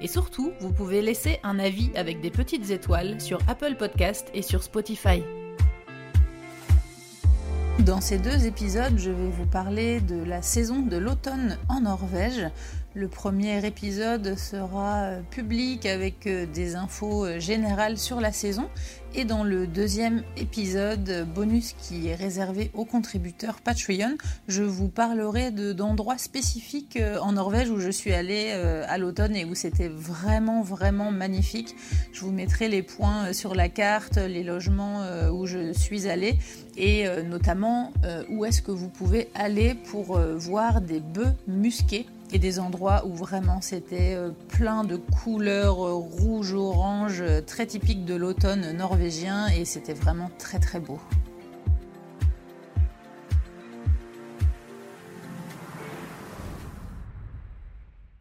Et surtout, vous pouvez laisser un avis avec des petites étoiles sur Apple Podcast et sur Spotify. Dans ces deux épisodes, je vais vous parler de la saison de l'automne en Norvège, le premier épisode sera euh, public avec euh, des infos euh, générales sur la saison et dans le deuxième épisode bonus qui est réservé aux contributeurs Patreon, je vous parlerai d'endroits spécifiques en Norvège où je suis allée à l'automne et où c'était vraiment vraiment magnifique. Je vous mettrai les points sur la carte, les logements où je suis allée et notamment où est-ce que vous pouvez aller pour voir des bœufs musqués et des endroits où vraiment c'était euh, plein de couleurs euh, rouge, orange, euh, très typiques de l'automne norvégien et c'était vraiment très très beau.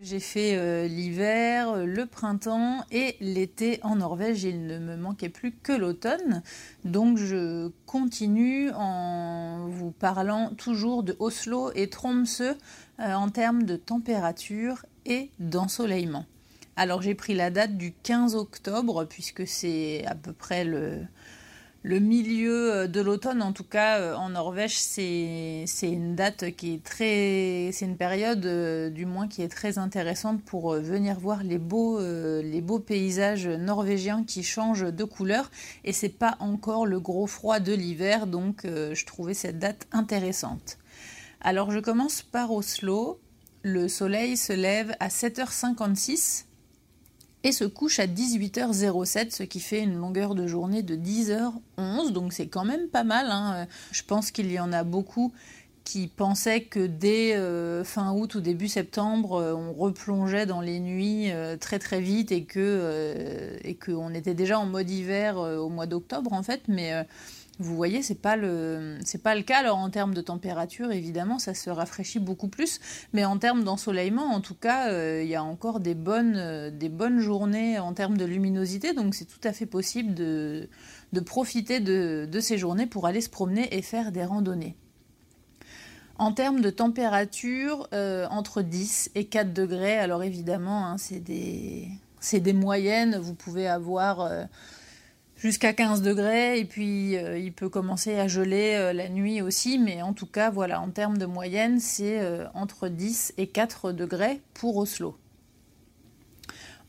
J'ai fait l'hiver, le printemps et l'été en Norvège. Il ne me manquait plus que l'automne. Donc je continue en vous parlant toujours de Oslo et Tromsø euh, en termes de température et d'ensoleillement. Alors j'ai pris la date du 15 octobre puisque c'est à peu près le, milieu euh, de l'automne, en tout cas euh, en Norvège, c'est une date qui est très. C'est une période, du moins, qui est très intéressante pour venir voir les beaux, les beaux paysages norvégiens qui changent de couleur. Et c'est pas encore le gros froid de l'hiver, donc je trouvais cette date intéressante. Alors je commence par Oslo. Le soleil se lève à 7h56 et se couche à 18h07, ce qui fait une longueur de journée de 10h11, donc c'est quand même pas mal. Hein. Je pense qu'il y en a beaucoup qui pensaient que dès euh, fin août ou début septembre, euh, on replongeait dans les nuits euh, très très vite et que et qu'on était déjà en mode hiver au mois d'octobre en fait, mais vous voyez, c'est pas pas le cas. Alors en termes de température, évidemment, ça se rafraîchit beaucoup plus, mais en termes d'ensoleillement, en tout cas, euh, il y a encore des bonnes euh, des bonnes journées en termes de luminosité. Donc c'est tout à fait possible de, de profiter de, de ces journées pour aller se promener et faire des randonnées. En termes de température, euh, entre 10 et 4 degrés. Alors évidemment, hein, c'est des, des moyennes. Vous pouvez avoir jusqu'à 15 degrés et puis euh, il peut commencer à geler euh, la nuit aussi mais en tout cas voilà en termes de moyenne c'est euh, entre 10 et 4 degrés pour Oslo.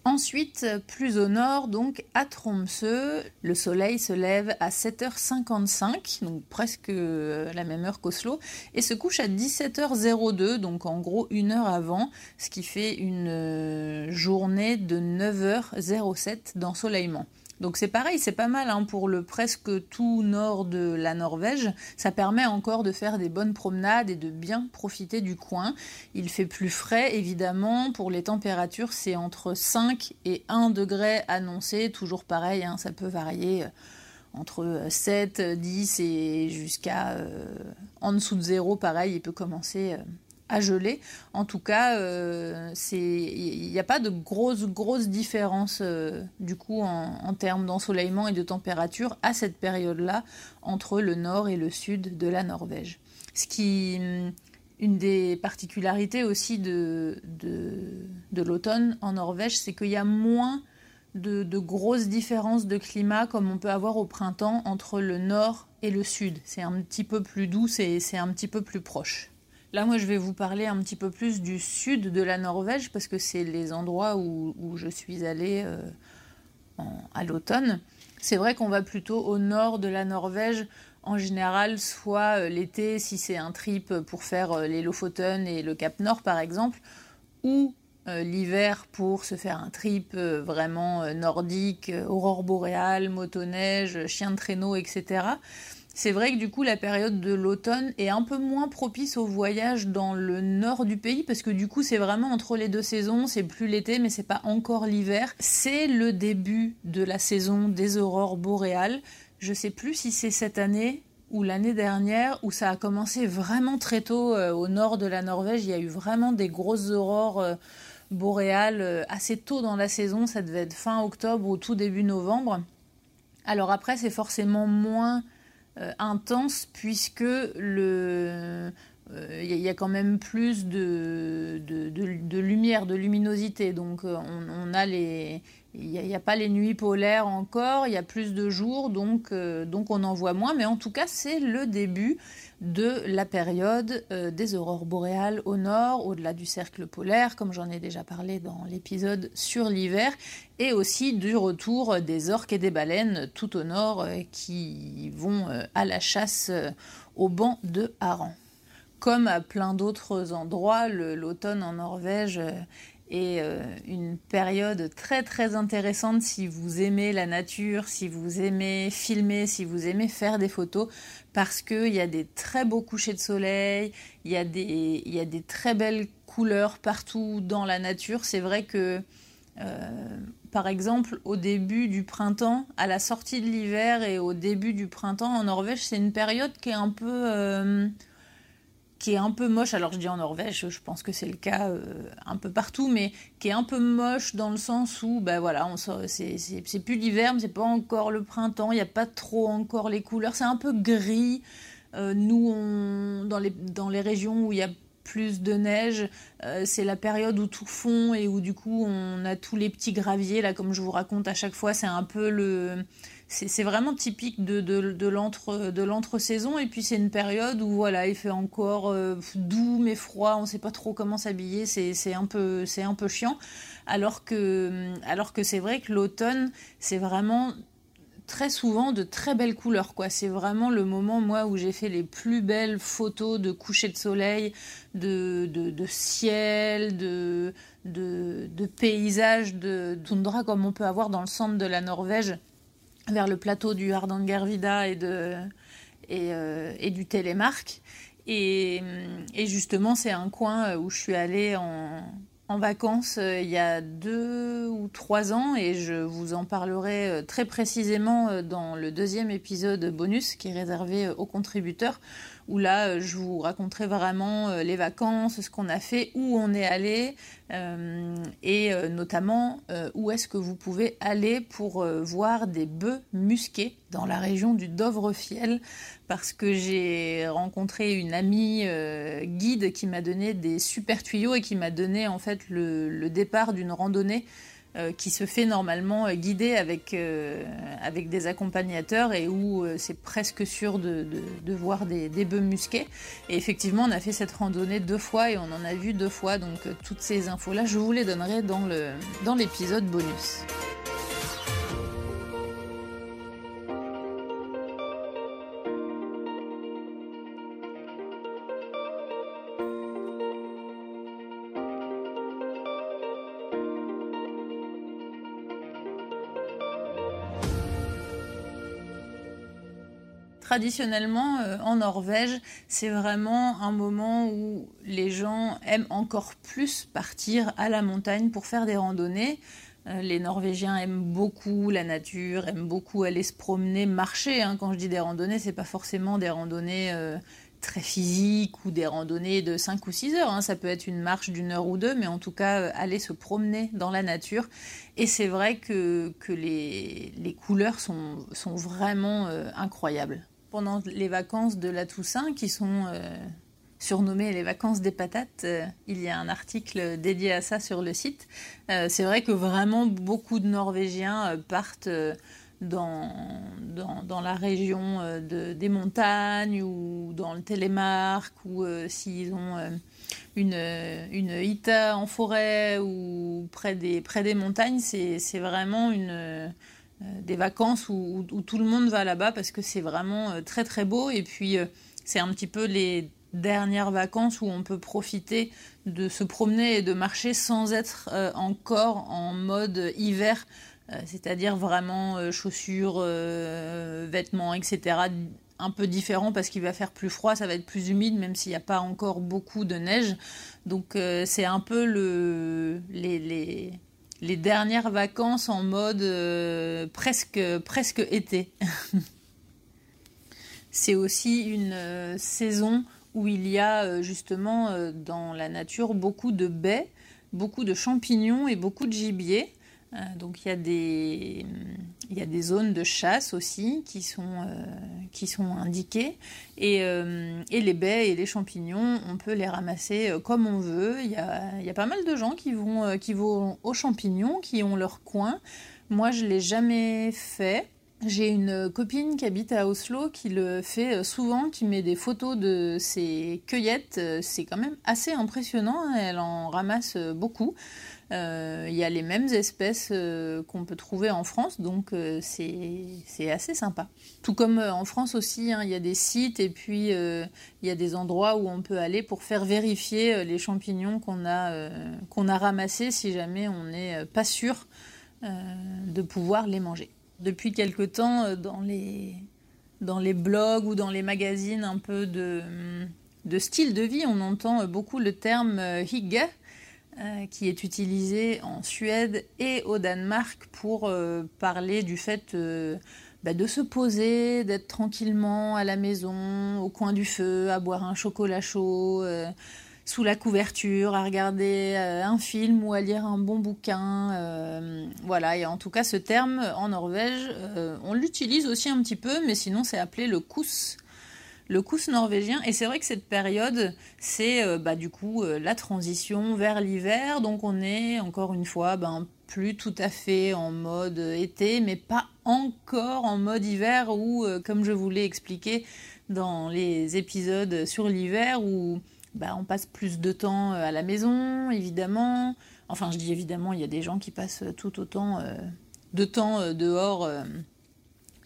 Ensuite, plus au nord, donc à Tromsø, le soleil se lève à 7h55, donc presque la même heure qu'Oslo, et se couche à 17h02, donc en gros une heure avant, ce qui fait une journée de 9h07 d'ensoleillement. Donc c'est pareil, c'est pas mal hein, pour le presque tout nord de la Norvège. Ça permet encore de faire des bonnes promenades et de bien profiter du coin. Il fait plus frais évidemment. Pour les températures, c'est entre 5 et 1 degré annoncé. Toujours pareil, hein, ça peut varier euh, entre 7, 10 et jusqu'à euh, en dessous de zéro. Pareil, il peut commencer euh, à geler. En tout cas, euh, il n'y a pas de grosse, grosse différence euh, du coup en, termes d'ensoleillement et de température à cette période-là entre le nord et le sud de la Norvège. Ce qui, hum, une des particularités aussi de, de, l'automne en Norvège, c'est qu'il y a moins de, de, grosses différences de climat comme on peut avoir au printemps entre le nord et le sud. C'est un petit peu plus doux c'est un petit peu plus proche. Là, moi, je vais vous parler un petit peu plus du sud de la Norvège parce que c'est les endroits où, je suis allée euh, à l'automne. C'est vrai qu'on va plutôt au nord de la Norvège en général, soit euh, l'été si c'est un trip pour faire euh, les Lofoten et le Cap Nord par exemple, ou l'hiver pour se faire un trip vraiment nordique, aurore boréale, motoneige, chien de traîneau, etc. C'est vrai que du coup la période de l'automne est un peu moins propice au voyage dans le nord du pays parce que du coup c'est vraiment entre les deux saisons, c'est plus l'été mais c'est pas encore l'hiver. C'est le début de la saison des aurores boréales. je sais plus si c'est cette année ou l'année dernière où ça a commencé vraiment très tôt au nord de la Norvège. Il y a eu vraiment des grosses aurores boréales assez tôt dans la saison. Ça devait être fin octobre ou tout début novembre. Alors après, c'est forcément moins intense puisque le il euh, y, a quand même plus de, de, de luminosité. Donc euh, on, a les, il n'y a, pas les nuits polaires encore, il y a plus de jours, donc, euh, donc on en voit moins. Mais en tout cas, c'est le début de la période des aurores boréales au nord, au-delà du cercle polaire, comme j'en ai déjà parlé dans l'épisode sur l'hiver, et aussi du retour des orques et des baleines tout au nord qui vont à la chasse au banc de harengs comme à plein d'autres endroits, l'automne en Norvège euh, est euh, une période très très intéressante si vous aimez la nature, si vous aimez filmer, si vous aimez faire des photos, parce qu'il y a des très beaux couchers de soleil, il y, a des, très belles couleurs partout dans la nature. C'est vrai que, euh, par exemple, au début du printemps, à la sortie de l'hiver et au début du printemps en Norvège, c'est une période qui est un peu qui est un peu moche, alors je dis en Norvège, je pense que c'est le cas euh, un peu partout, mais qui est un peu moche dans le sens où, ben voilà, c'est plus l'hiver, mais c'est pas encore le printemps, il n'y a pas trop encore les couleurs, c'est un peu gris. Euh, nous, dans, les, dans les régions où il y a plus de neige, euh, c'est la période où tout fond et où du coup on a tous les petits graviers, là comme je vous raconte à chaque fois, c'est un peu le c'est vraiment typique de, de, de l'entre-saison. Et puis c'est une période où voilà, il fait encore euh, doux mais froid, on ne sait pas trop comment s'habiller, c'est un, peu, un peu chiant. Alors que, alors que c'est vrai que l'automne, c'est vraiment très souvent de très belles couleurs. quoi. C'est vraiment le moment, moi, où j'ai fait les plus belles photos de coucher de soleil, de, de, ciel, de, de, de paysages, de toundra comme on peut avoir dans le centre de la Norvège vers le plateau du Hardangervidda et, de, et, euh, et du Télémark. Et, et justement, c'est un coin où je suis allée en, en vacances euh, il y a deux ou trois ans et je vous en parlerai euh, très précisément dans le deuxième épisode bonus qui est réservé aux contributeurs où là, euh, je vous raconterai vraiment euh, les vacances, ce qu'on a fait, où on est allé, euh, et notamment où est-ce que vous pouvez aller pour voir des bœufs musqués dans la région du Dovrefiel, parce que j'ai rencontré une amie guide qui m'a donné des super tuyaux et qui m'a donné en fait le départ d'une randonnée qui se fait normalement euh, guider avec, euh, avec des accompagnateurs et où c'est presque sûr de, de, voir des, des, bœufs musqués. Et effectivement, on a fait cette randonnée deux fois et on en a vu deux fois. Donc toutes ces infos-là, je vous les donnerai dans l'épisode dans bonus. Traditionnellement, euh, en Norvège, c'est vraiment un moment où les gens aiment encore plus partir à la montagne pour faire des randonnées. Euh, les Norvégiens aiment beaucoup la nature, aiment beaucoup aller se promener, marcher. Hein. Quand je dis des randonnées, c'est pas forcément des randonnées euh, très physiques ou des randonnées de 5 ou 6 heures. Hein. Ça peut être une marche d'une heure ou deux, mais en tout cas, aller se promener dans la nature. Et c'est vrai que, les, couleurs sont vraiment incroyables pendant les vacances de la Toussaint, qui sont euh, surnommées les vacances des patates. Euh, il y a un article dédié à ça sur le site. Euh, c'est vrai que vraiment beaucoup de Norvégiens partent dans, dans, la région de, des montagnes ou dans le Télémark ou s'ils ont une, une hita en forêt ou près des, près des montagnes, c'est vraiment une des vacances où, tout le monde va là-bas parce que c'est vraiment euh, très très beau et puis euh, c'est un petit peu les dernières vacances où on peut profiter de se promener et de marcher sans être encore en mode hiver, c'est-à-dire vraiment chaussures, vêtements, etc. Un peu différent parce qu'il va faire plus froid, ça va être plus humide, même s'il n'y a pas encore beaucoup de neige. Donc c'est un peu le, les dernières vacances en mode euh, presque, presque été. C'est aussi une saison où il y a justement dans la nature beaucoup de baies, beaucoup de champignons et beaucoup de gibier. Euh, donc il y, a des, il y a des zones de chasse aussi qui sont, euh, qui sont indiquées. Et, euh, et, les baies et les champignons, on peut les ramasser comme on veut. Il y a, il y a pas mal de gens qui vont, qui vont aux champignons, qui ont leur coin. Moi, je ne l'ai jamais fait. J'ai une copine qui habite à Oslo qui le fait souvent, qui met des photos de ses cueillettes. C'est quand même assez impressionnant, elle en ramasse beaucoup. Euh, il y a les mêmes espèces euh, qu'on peut trouver en France, donc euh, c'est assez sympa. Tout comme en France aussi, hein, il y a des sites et puis il y a des endroits où on peut aller pour faire vérifier les champignons qu'on a, a ramassés si jamais on n'est pas sûr de pouvoir les manger. Depuis quelque temps, dans les, dans les blogs ou dans les magazines un peu de, de style de vie, on entend beaucoup le terme hygge, euh, qui est utilisé en Suède et au Danemark pour euh, parler du fait euh, bah, de se poser, d'être tranquillement à la maison, au coin du feu, à boire un chocolat chaud, sous la couverture, à regarder un film ou à lire un bon bouquin. voilà, et en tout cas ce terme en Norvège, on l'utilise aussi un petit peu, mais sinon c'est appelé le kous le Kous norvégien. Et c'est vrai que cette période, c'est euh, bah, du coup euh, la transition vers l'hiver. Donc on est encore une fois ben, plus tout à fait en mode été, mais pas encore en mode hiver où, euh, comme je vous l'ai expliqué dans les épisodes sur l'hiver, où bah, on passe plus de temps à la maison, évidemment. Enfin, je dis évidemment, il y a des gens qui passent tout autant de temps dehors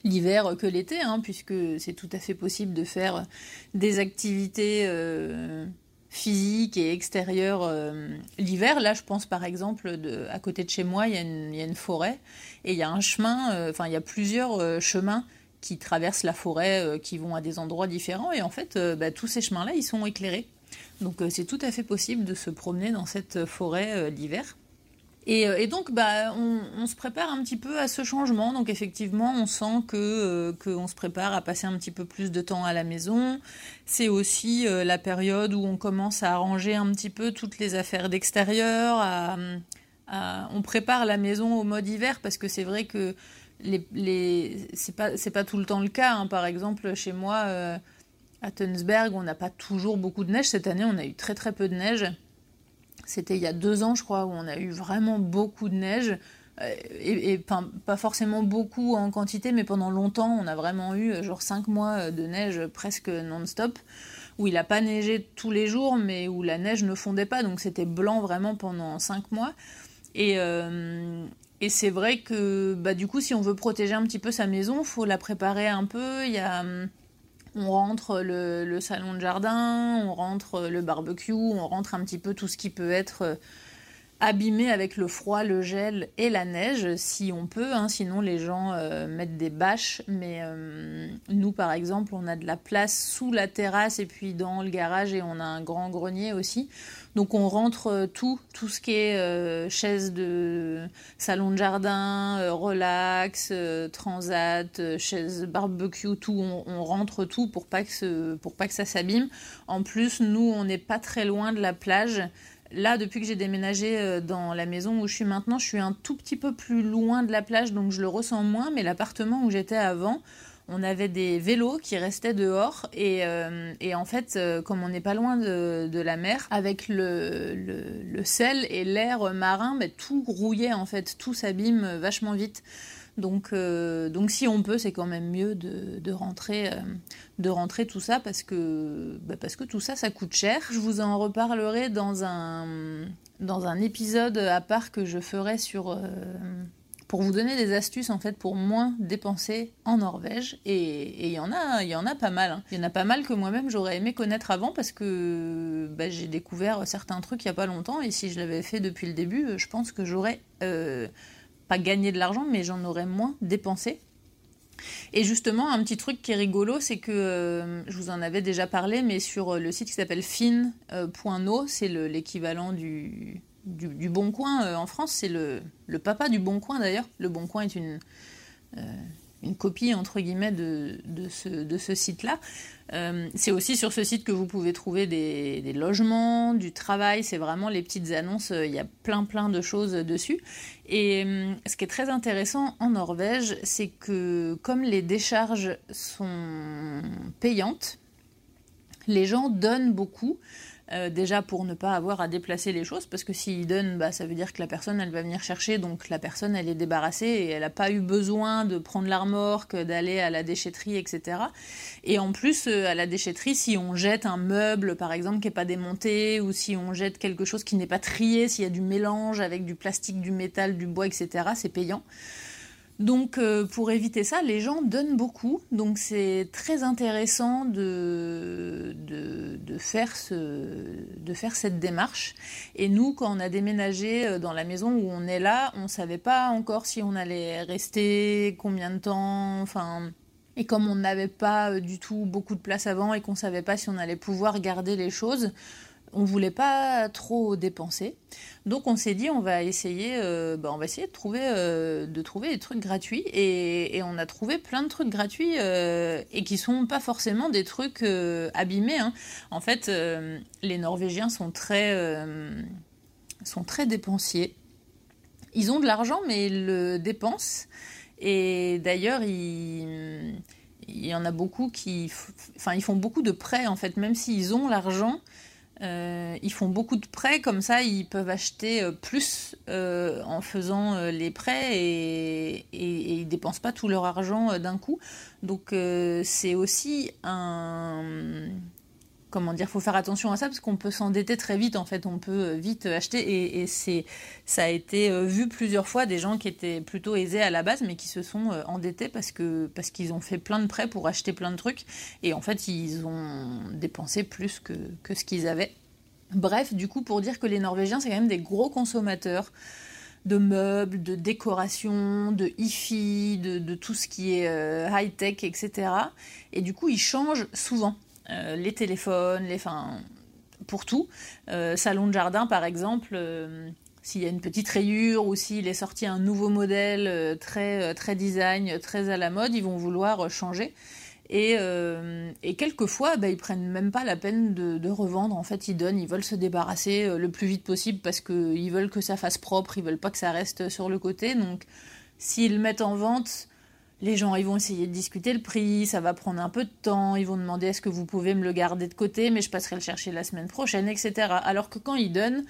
l'hiver que l'été, hein, puisque c'est tout à fait possible de faire des activités euh, physiques et extérieures euh, l'hiver. Là, je pense par exemple, à côté de chez moi, il y, a une, forêt et il y a un chemin, euh, enfin, il y a plusieurs chemins qui traversent la forêt, qui vont à des endroits différents, et en fait, bah, tous ces chemins-là, ils sont éclairés. Donc c'est tout à fait possible de se promener dans cette forêt l'hiver. Euh, et, donc, bah, on, se prépare un petit peu à ce changement. Donc, effectivement, on sent que euh, qu'on se prépare à passer un petit peu plus de temps à la maison. C'est aussi euh, la période où on commence à arranger un petit peu toutes les affaires d'extérieur. on prépare la maison au mode hiver parce que c'est vrai que les, les c'est pas c'est pas tout le temps le cas. Hein. Par exemple, chez moi à Tunsberg, on n'a pas toujours beaucoup de neige. Cette année, on a eu très très peu de neige. C'était il y a deux ans, je crois, où on a eu vraiment beaucoup de neige. Euh, et, pas forcément beaucoup en quantité, mais pendant longtemps, on a vraiment eu euh, genre cinq mois euh, de neige presque non-stop, où il n'a pas neigé tous les jours, mais où la neige ne fondait pas, donc c'était blanc vraiment pendant cinq mois. Et, et c'est vrai que bah, du coup, si on veut protéger un petit peu sa maison, faut la préparer un peu. Il y a hum, on rentre le, salon de jardin, on rentre le barbecue, on rentre un petit peu tout ce qui peut être euh, abîmé avec le froid, le gel et la neige, si on peut. Hein. sinon, les gens euh, mettent des bâches. Mais euh, nous, par exemple, on a de la place sous la terrasse et puis dans le garage et on a un grand grenier aussi. Donc on rentre euh, tout, tout ce qui est euh, chaise de salon de jardin, relax, transat, chaise barbecue, tout, on, rentre tout pour pas que pour pas que ça s'abîme. En plus, nous, on n'est pas très loin de la plage. Là, depuis que j'ai déménagé dans la maison où je suis maintenant, je suis un tout petit peu plus loin de la plage, donc je le ressens moins. Mais l'appartement où j'étais avant, on avait des vélos qui restaient dehors et, euh, en fait, euh, comme on n'est pas loin de, la mer, avec le, sel et l'air marin, bah, tout rouillait en fait, tout s'abîme vachement vite. Donc, euh, donc si on peut, c'est quand même mieux de, rentrer, de rentrer tout ça parce que, bah, parce que tout ça, ça coûte cher. Je vous en reparlerai dans un, dans un épisode à part que je ferai sur pour vous donner des astuces en fait pour moins dépenser en Norvège. Et il y en a, y en a pas mal. Hein. Il y en a pas mal que moi-même j'aurais aimé connaître avant parce que bah, j'ai découvert certains trucs il y a pas longtemps et si je l'avais fait depuis le début, je pense que j'aurais euh, pas gagné de l'argent, mais j'en aurais moins dépensé. Et justement, un petit truc qui est rigolo, c'est que euh, je vous en avais déjà parlé, mais sur le site qui s'appelle fin.no, c'est l'équivalent du, du, Bon Coin euh, en France, c'est le, papa du Bon Coin d'ailleurs. Le Bon Coin est une, euh, une copie entre guillemets de, de ce, de ce site-là. Euh, c'est aussi sur ce site que vous pouvez trouver des, logements, du travail, c'est vraiment les petites annonces, il y a plein plein de choses dessus. Et euh, ce qui est très intéressant en Norvège, c'est que comme les décharges sont payantes, les gens donnent beaucoup. Euh, déjà pour ne pas avoir à déplacer les choses, parce que s'ils donnent, bah, ça veut dire que la personne, elle va venir chercher, donc la personne, elle est débarrassée et elle n'a pas eu besoin de prendre la remorque, d'aller à la déchetterie, etc. Et en plus, euh, à la déchetterie, si on jette un meuble, par exemple, qui n'est pas démonté, ou si on jette quelque chose qui n'est pas trié, s'il y a du mélange avec du plastique, du métal, du bois, etc., c'est payant. Donc euh, pour éviter ça, les gens donnent beaucoup. Donc c'est très intéressant de, de, faire ce, de faire cette démarche. Et nous, quand on a déménagé euh, dans la maison où on est là, on ne savait pas encore si on allait rester, combien de temps, enfin... Et comme on n'avait pas euh, du tout beaucoup de place avant et qu'on ne savait pas si on allait pouvoir garder les choses, on voulait pas trop dépenser. Donc on s'est dit on va essayer, euh, bah, on va essayer de trouver, euh, de trouver des trucs gratuits et, on a trouvé plein de trucs gratuits euh, et qui sont pas forcément des trucs abîmés. Hein. En fait, les Norvégiens sont très, sont très dépensiers. Ils ont de l'argent mais ils le dépensent. Et d'ailleurs, il y en a beaucoup qui, enfin, ils font beaucoup de prêts en fait, même s'ils ont l'argent. Euh, ils font beaucoup de prêts, comme ça ils peuvent acheter euh, plus euh, en faisant les prêts et, et, ils dépensent pas tout leur argent d'un coup. Donc c'est aussi un comment dire, faut faire attention à ça parce qu'on peut s'endetter très vite en fait, on peut vite acheter et, c'est ça a été vu plusieurs fois des gens qui étaient plutôt aisés à la base mais qui se sont endettés parce que parce qu'ils ont fait plein de prêts pour acheter plein de trucs et en fait ils ont dépensé plus que, que ce qu'ils avaient. Bref, du coup pour dire que les Norvégiens c'est quand même des gros consommateurs de meubles, de décoration, de hi-fi, de, tout ce qui est high-tech, etc. Et du coup, ils changent souvent. Euh, les téléphones, les, pour tout. Euh, salon de jardin, par exemple, euh, s'il y a une petite rayure ou s'il est sorti un nouveau modèle très, très design, très à la mode, ils vont vouloir changer. Et, quelquefois, bah, ils prennent même pas la peine de, de, revendre. En fait, ils donnent, ils veulent se débarrasser le plus vite possible parce qu'ils veulent que ça fasse propre, ils veulent pas que ça reste sur le côté. Donc, s'ils mettent en vente, les gens ils vont essayer de discuter le prix, ça va prendre un peu de temps, ils vont demander est-ce que vous pouvez me le garder de côté, mais je passerai le chercher la semaine prochaine, etc. Alors que quand ils donnent,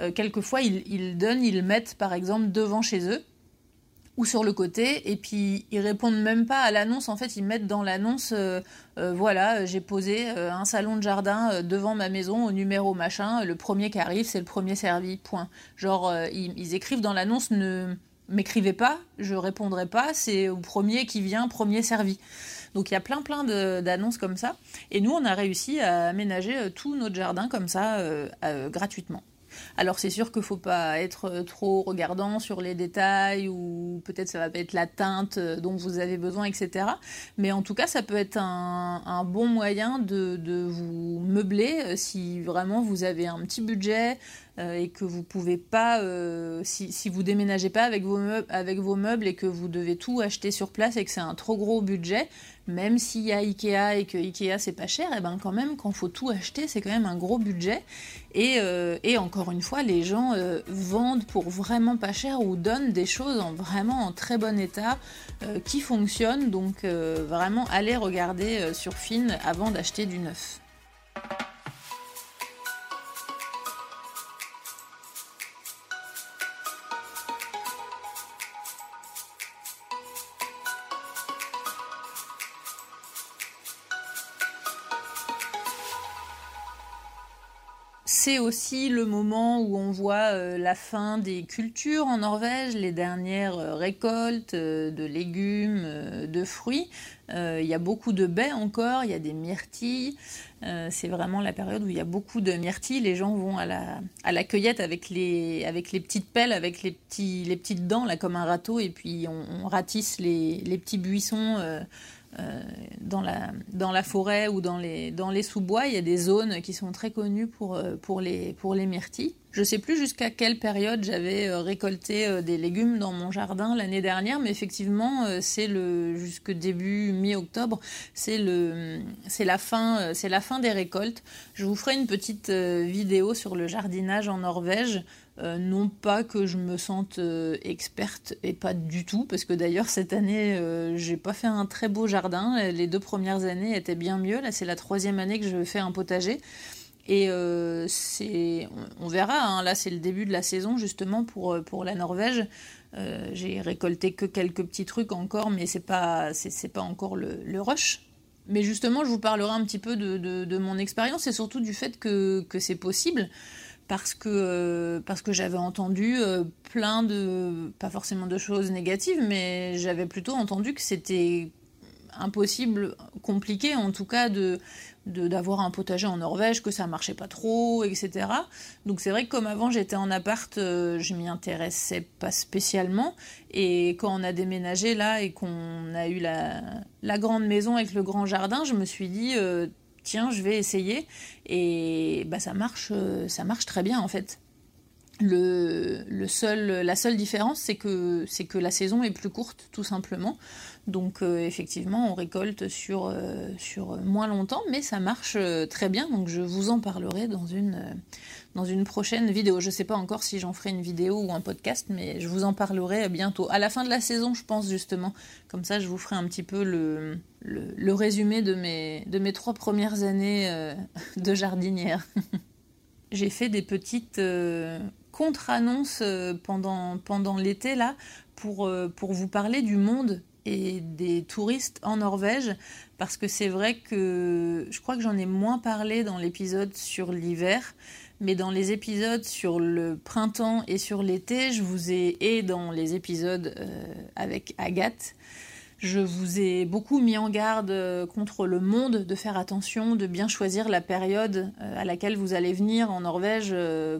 euh, quelquefois ils, donnent, ils mettent par exemple devant chez eux ou sur le côté, et puis ils répondent même pas à l'annonce, en fait ils mettent dans l'annonce, euh, euh, voilà, j'ai posé un salon de jardin devant ma maison au numéro machin, le premier qui arrive c'est le premier servi, point. Genre ils écrivent dans l'annonce ne m'écrivez pas, je répondrai pas, c'est au premier qui vient, premier servi. Donc il y a plein plein d'annonces comme ça. Et nous, on a réussi à aménager euh, tout notre jardin comme ça, euh, euh, gratuitement. Alors c'est sûr qu'il ne faut pas être trop regardant sur les détails ou peut-être ça va être la teinte dont vous avez besoin, etc. Mais en tout cas, ça peut être un, bon moyen de, vous meubler si vraiment vous avez un petit budget, euh, et que vous pouvez pas, euh, si, si vous déménagez pas avec vos, meubles, et que vous devez tout acheter sur place et que c'est un trop gros budget, même s'il y a Ikea et que Ikea c'est pas cher, et eh ben quand même quand faut tout acheter c'est quand même un gros budget. Et, euh, et encore une fois, les gens vendent pour vraiment pas cher ou donnent des choses en vraiment en très bon état qui fonctionnent. Donc vraiment allez regarder sur Finn avant d'acheter du neuf. C'est aussi le moment où on voit euh, la fin des cultures en Norvège, les dernières euh, récoltes euh, de légumes, de fruits. Il y a beaucoup de baies encore, il y a des myrtilles. c'est vraiment la période où il y a beaucoup de myrtilles. Les gens vont à la, à la cueillette avec les, avec les petites pelles, avec les, petits, les petites dents, là, comme un râteau, et puis on, ratisse les, les petits buissons euh, dans, la, forêt ou dans les, sous-bois, il y a des zones qui sont très connues pour, euh, les, pour les myrtilles. Je sais plus jusqu'à quelle période j'avais euh, récolté euh, des légumes dans mon jardin l'année dernière, mais effectivement, euh, c'est le jusque début mi-octobre, c'est le c'est la fin c'est la fin des récoltes. Je vous ferai une petite vidéo sur le jardinage en Norvège. non pas que je me sente experte et pas du tout, parce que d'ailleurs cette année j'ai pas fait un très beau jardin. Les deux premières années étaient bien mieux. Là c'est la troisième année que je fais un potager. Et euh, on, verra, hein. là c'est le début de la saison justement pour, euh, pour la Norvège. Euh, j'ai récolté que quelques petits trucs encore, mais c'est pas, pas encore le, rush. Mais justement, je vous parlerai un petit peu de, de, mon expérience et surtout du fait que, que c'est possible. Parce que, parce que j'avais entendu plein de, pas forcément de choses négatives, mais j'avais plutôt entendu que c'était impossible, compliqué en tout cas, de d'avoir un potager en Norvège, que ça marchait pas trop, etc. Donc c'est vrai que comme avant j'étais en appart, euh, je m'y intéressais pas spécialement. Et quand on a déménagé là et qu'on a eu la, la, grande maison avec le grand jardin, je me suis dit euh, tiens je vais essayer et bah ça marche, euh, ça marche très bien en fait. Le, le seul, la seule différence, c'est que, c'est que la saison est plus courte, tout simplement. Donc euh, effectivement, on récolte sur, euh, sur moins longtemps, mais ça marche euh, très bien. Donc je vous en parlerai dans une, dans une prochaine vidéo. Je ne sais pas encore si j'en ferai une vidéo ou un podcast, mais je vous en parlerai bientôt. À la fin de la saison, je pense justement. Comme ça, je vous ferai un petit peu le, le, résumé de mes, de mes trois premières années de jardinière. J'ai fait des petites contre-annonces pendant, pendant l'été là pour, pour vous parler du monde et des touristes en Norvège. Parce que c'est vrai que je crois que j'en ai moins parlé dans l'épisode sur l'hiver mais dans les épisodes sur le printemps et sur l'été je vous ai et dans les épisodes euh, avec Agathe je vous ai beaucoup mis en garde euh, contre le monde, de faire attention, de bien choisir la période euh, à laquelle vous allez venir en Norvège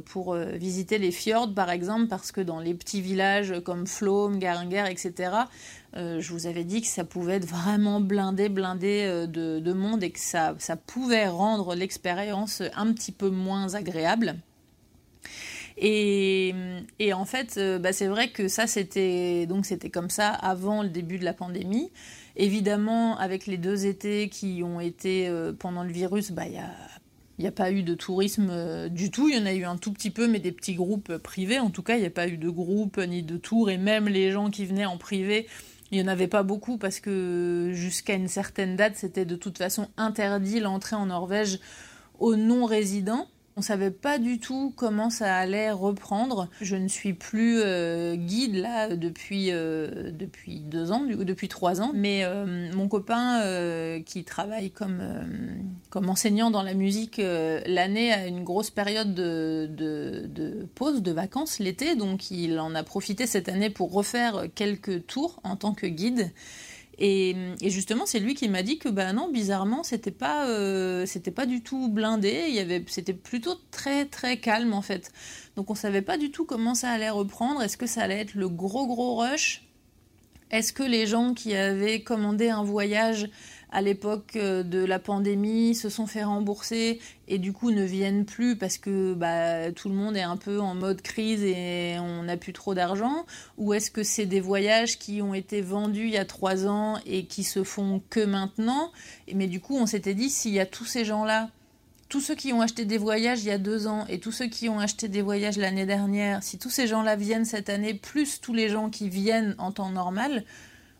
pour visiter les fjords par exemple, parce que dans les petits villages comme Flåm, Garanger, etc., euh, je vous avais dit que ça pouvait être vraiment blindé, blindé euh, de, monde et que ça, pouvait rendre l'expérience un petit peu moins agréable. Et, en fait, euh, bah, c'est vrai que ça, c'était donc c'était comme ça avant le début de la pandémie. Évidemment, avec les deux étés qui ont été pendant le virus, bah, il n'y a, y a pas eu de tourisme du tout. Il y en a eu un tout petit peu, mais des petits groupes privés. En tout cas, il n'y a pas eu de groupe ni de tour. Et même les gens qui venaient en privé, il n'y en avait pas beaucoup parce que jusqu'à une certaine date, c'était de toute façon interdit l'entrée en Norvège aux non-résidents. On savait pas du tout comment ça allait reprendre. Je ne suis plus euh, guide là depuis euh, depuis deux ans, du, depuis trois ans. Mais euh, mon copain qui travaille comme comme enseignant dans la musique l'année a une grosse période de, de, de pause, de vacances l'été, donc il en a profité cette année pour refaire quelques tours en tant que guide. Et, justement, c'est lui qui m'a dit que bah non, bizarrement, c'était pas, euh, c'était pas du tout blindé. Il y avait, c'était plutôt très très calme en fait. Donc on savait pas du tout comment ça allait reprendre. Est-ce que ça allait être le gros gros rush? Est-ce que les gens qui avaient commandé un voyage à l'époque euh, de la pandémie se sont fait rembourser et du coup ne viennent plus parce que bah, tout le monde est un peu en mode crise et on n'a plus trop d'argent. Ou est-ce que c'est des voyages qui ont été vendus il y a trois ans et qui se font que maintenant? Mais du coup on s'était dit s'il y a tous ces gens-là tous ceux qui ont acheté des voyages il y a deux ans et tous ceux qui ont acheté des voyages l'année dernière, si tous ces gens-là viennent cette année, plus tous les gens qui viennent en temps normal,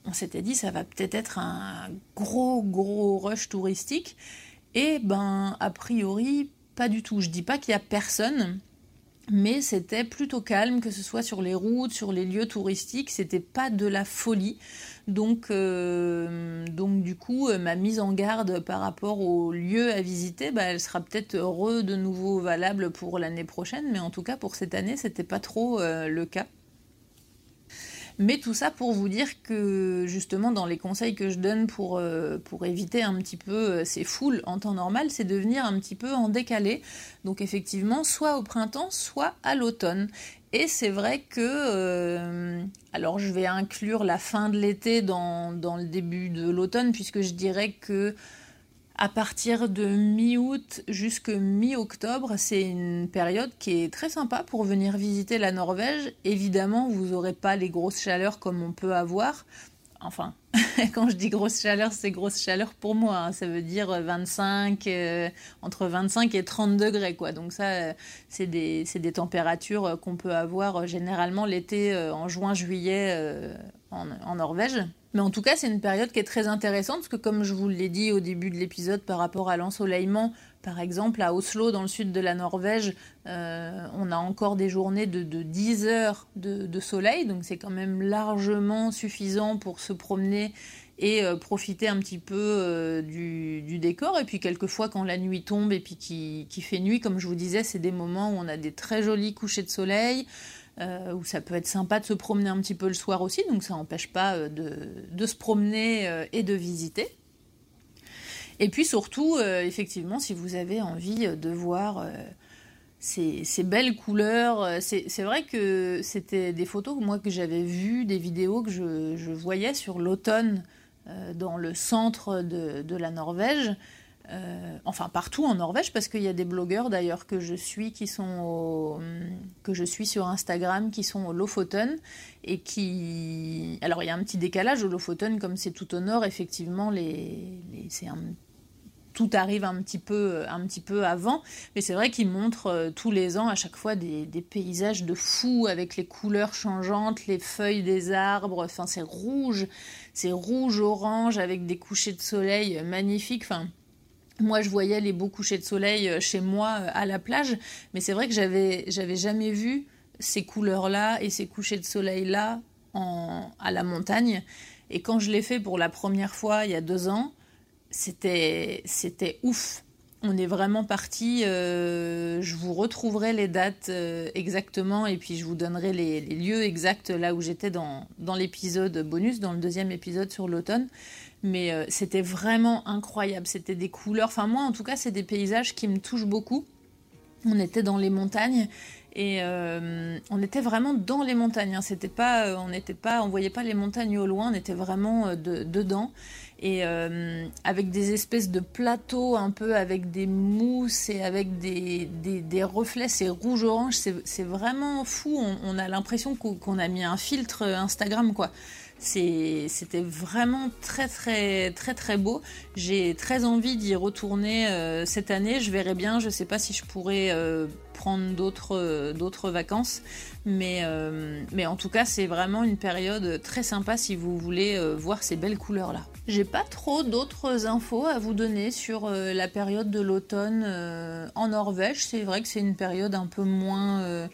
on s'était dit ça va peut-être être un gros gros rush touristique et ben a priori pas du tout. Je dis pas qu'il y a personne, mais c'était plutôt calme, que ce soit sur les routes, sur les lieux touristiques, c'était pas de la folie. Donc, euh, du coup, euh, ma mise en garde par rapport aux lieux à visiter, bah, elle sera peut-être heureux de nouveau valable pour l'année prochaine, mais en tout cas pour cette année, c'était pas trop euh, le cas. Mais tout ça pour vous dire que justement dans les conseils que je donne pour, euh, éviter un petit peu euh, ces foules en temps normal, c'est de venir un petit peu en décalé. Donc effectivement, soit au printemps, soit à l'automne. Et c'est vrai que, euh, alors je vais inclure la fin de l'été dans, dans le début de l'automne, puisque je dirais que À partir de mi-août jusqu'à mi-octobre, c'est une période qui est très sympa pour venir visiter la Norvège. Évidemment, vous n'aurez pas les grosses chaleurs comme on peut avoir. Enfin, quand je dis grosse chaleur, c'est grosse chaleur pour moi. Hein. Ça veut dire 25, euh, entre 25 et 30 degrés, quoi. Donc ça, euh, c'est des, des, températures qu'on peut avoir euh, généralement l'été en juin-juillet en, en Norvège. Mais en tout cas, c'est une période qui est très intéressante parce que, comme je vous l'ai dit au début de l'épisode par rapport à l'ensoleillement, par exemple à Oslo, dans le sud de la Norvège, euh, on a encore des journées de, 10 heures de, soleil, donc c'est quand même largement suffisant pour se promener et euh, profiter un petit peu euh, du, décor. Et puis quelquefois, quand la nuit tombe et puis qui fait nuit, comme je vous disais, c'est des moments où on a des très jolis couchers de soleil. Où ça peut être sympa de se promener un petit peu le soir aussi, donc ça n'empêche pas de, se promener et de visiter. Et puis surtout, effectivement, si vous avez envie de voir ces, belles couleurs, c'est vrai que c'était des photos moi que j'avais vues, des vidéos que je, voyais sur l'automne dans le centre de la Norvège. Euh, enfin partout en Norvège, parce qu'il y a des blogueurs d'ailleurs que je suis qui sont que je suis sur Instagram qui sont au Lofoten et qui alors il y a un petit décalage au Lofoten comme c'est tout au nord effectivement c'est tout arrive un petit peu, un petit peu avant, mais c'est vrai qu'ils montrent euh, tous les ans à chaque fois des, paysages de fous avec les couleurs changeantes, les feuilles des arbres, enfin c'est rouge, c'est rouge orange avec des couchers de soleil magnifiques, enfin moi, je voyais les beaux couchers de soleil euh, chez moi euh, à la plage, mais c'est vrai que j'avais, j'avais jamais vu ces couleurs-là et ces couchers de soleil-là à la montagne. Et quand je l'ai fait pour la première fois il y a deux ans, c'était, c'était ouf. On est vraiment parti. Euh, je vous retrouverai les dates exactement et puis je vous donnerai les, les lieux exacts là où j'étais dans, dans l'épisode bonus, dans le deuxième épisode sur l'automne mais euh, c'était vraiment incroyable. C'était des couleurs. Enfin, moi, en tout cas, c'est des paysages qui me touchent beaucoup. On était dans les montagnes et euh, on était vraiment dans les montagnes. Hein. C'était pas, euh, on n'était pas, on voyait pas les montagnes au loin. On était vraiment dedans et avec des espèces de plateaux un peu avec des mousses et avec des, des, reflets. C'est rouge orange. C'est vraiment fou. On, on a l'impression qu'on a mis un filtre Instagram quoi. C'était vraiment très très très très beau. J'ai très envie d'y retourner euh, cette année. Je verrai bien. Je ne sais pas si je pourrais euh, prendre d'autres d'autres vacances, mais euh, mais en tout cas c'est vraiment une période très sympa si vous voulez voir ces belles couleurs là. J'ai pas trop d'autres infos à vous donner sur la période de l'automne en Norvège. C'est vrai que c'est une période un peu moins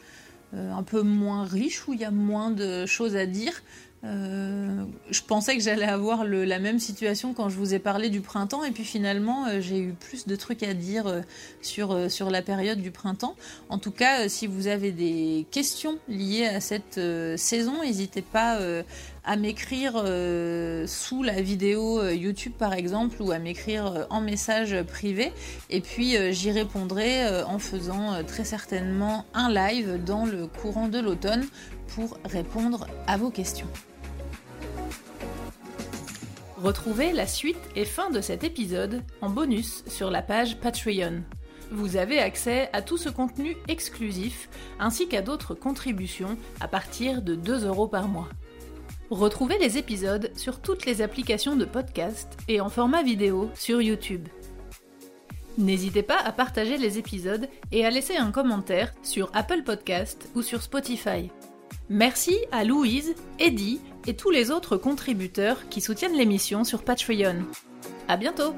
un peu moins riche où il y a moins de choses à dire. Euh, je pensais que j'allais avoir la même situation quand je vous ai parlé du printemps et puis finalement euh, j'ai eu plus de trucs à dire euh, sur, sur la période du printemps. En tout cas, si vous avez des questions liées à cette saison, n'hésitez pas à m'écrire sous la vidéo YouTube par exemple ou à m'écrire en message privé et puis j'y répondrai en faisant très certainement un live dans le courant de l'automne pour répondre à vos questions. Retrouvez la suite et fin de cet épisode en bonus sur la page Patreon. Vous avez accès à tout ce contenu exclusif ainsi qu'à d'autres contributions à partir de 2 euros par mois. Retrouvez les épisodes sur toutes les applications de podcast et en format vidéo sur YouTube. N'hésitez pas à partager les épisodes et à laisser un commentaire sur Apple Podcast ou sur Spotify. Merci à Louise, Eddie et tous les autres contributeurs qui soutiennent l'émission sur Patreon. À bientôt!